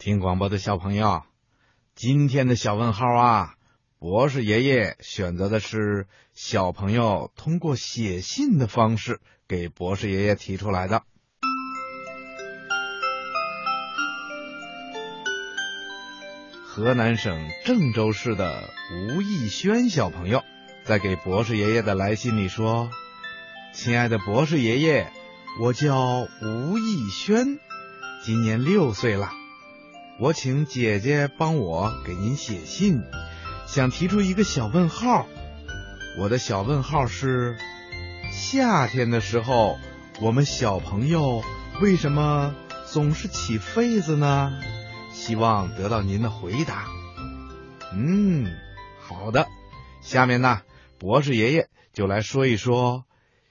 听广播的小朋友，今天的小问号啊，博士爷爷选择的是小朋友通过写信的方式给博士爷爷提出来的。河南省郑州市的吴义轩小朋友在给博士爷爷的来信里说：“亲爱的博士爷爷，我叫吴义轩，今年六岁了。”我请姐姐帮我给您写信，想提出一个小问号。我的小问号是：夏天的时候，我们小朋友为什么总是起痱子呢？希望得到您的回答。嗯，好的。下面呢，博士爷爷就来说一说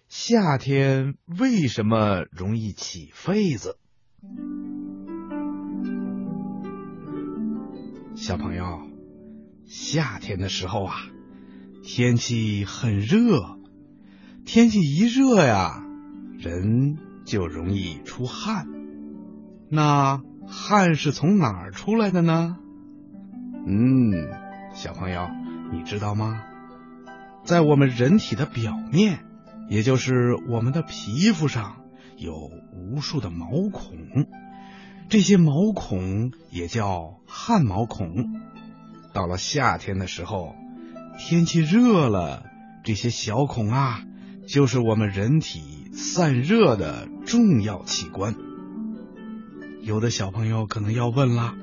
夏天为什么容易起痱子。小朋友，夏天的时候啊，天气很热，天气一热呀，人就容易出汗。那汗是从哪儿出来的呢？嗯，小朋友，你知道吗？在我们人体的表面，也就是我们的皮肤上，有无数的毛孔。这些毛孔也叫汗毛孔。到了夏天的时候，天气热了，这些小孔啊，就是我们人体散热的重要器官。有的小朋友可能要问了：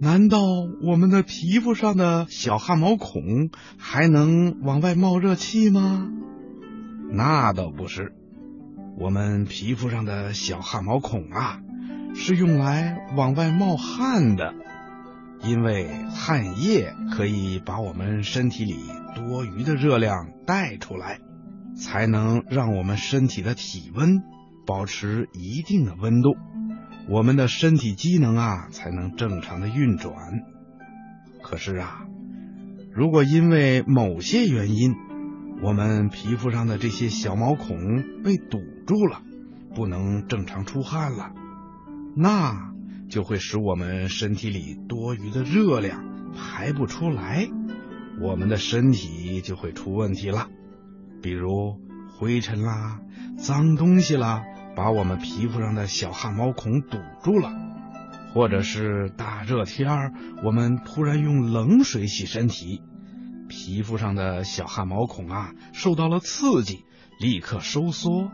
难道我们的皮肤上的小汗毛孔还能往外冒热气吗？那倒不是，我们皮肤上的小汗毛孔啊。是用来往外冒汗的，因为汗液可以把我们身体里多余的热量带出来，才能让我们身体的体温保持一定的温度，我们的身体机能啊才能正常的运转。可是啊，如果因为某些原因，我们皮肤上的这些小毛孔被堵住了，不能正常出汗了。那就会使我们身体里多余的热量排不出来，我们的身体就会出问题了。比如灰尘啦、脏东西啦，把我们皮肤上的小汗毛孔堵住了；或者是大热天儿，我们突然用冷水洗身体，皮肤上的小汗毛孔啊受到了刺激，立刻收缩，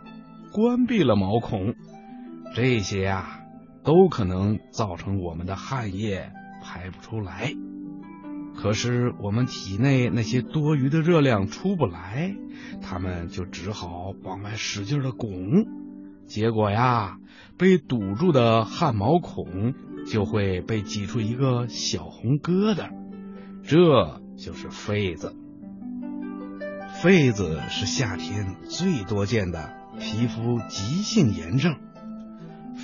关闭了毛孔。这些呀。都可能造成我们的汗液排不出来，可是我们体内那些多余的热量出不来，他们就只好往外使劲的拱，结果呀，被堵住的汗毛孔就会被挤出一个小红疙瘩，这就是痱子。痱子是夏天最多见的皮肤急性炎症。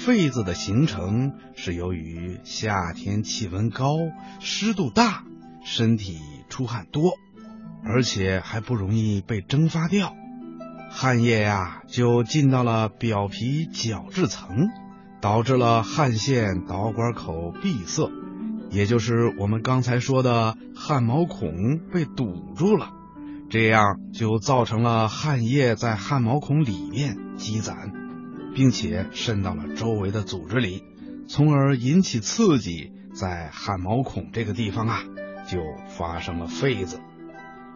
痱子的形成是由于夏天气温高、湿度大、身体出汗多，而且还不容易被蒸发掉，汗液呀就进到了表皮角质层，导致了汗腺导管口闭塞，也就是我们刚才说的汗毛孔被堵住了，这样就造成了汗液在汗毛孔里面积攒。并且渗到了周围的组织里，从而引起刺激，在汗毛孔这个地方啊，就发生了痱子。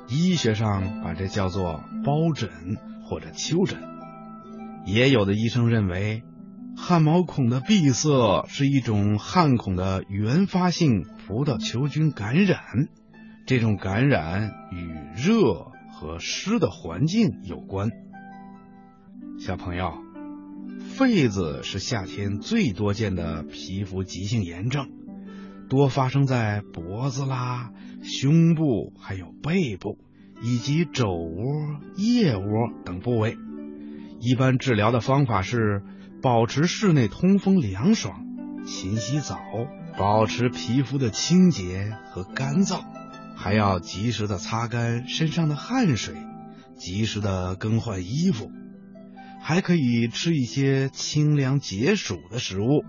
医学上把这叫做包疹或者丘疹。也有的医生认为，汗毛孔的闭塞是一种汗孔的原发性葡萄球菌感染，这种感染与热和湿的环境有关。小朋友。痱子是夏天最多见的皮肤急性炎症，多发生在脖子啦、胸部、还有背部以及肘窝、腋窝等部位。一般治疗的方法是保持室内通风凉爽，勤洗澡，保持皮肤的清洁和干燥，还要及时的擦干身上的汗水，及时的更换衣服。还可以吃一些清凉解暑的食物，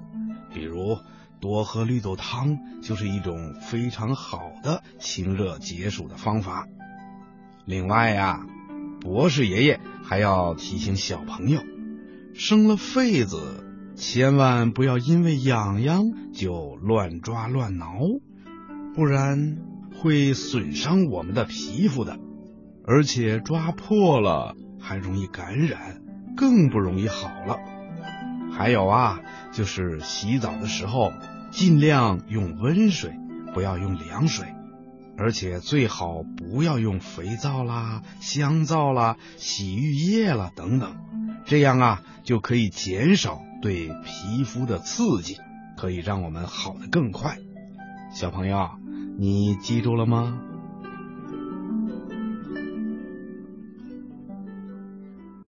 比如多喝绿豆汤就是一种非常好的清热解暑的方法。另外呀，博士爷爷还要提醒小朋友，生了痱子，千万不要因为痒痒就乱抓乱挠，不然会损伤我们的皮肤的，而且抓破了还容易感染，更不容易好了。还有啊，就是洗澡的时候尽量用温水，不要用凉水。而且最好不要用肥皂啦、香皂啦、洗浴液啦等等，这样啊就可以减少对皮肤的刺激，可以让我们好的更快。小朋友，你记住了吗？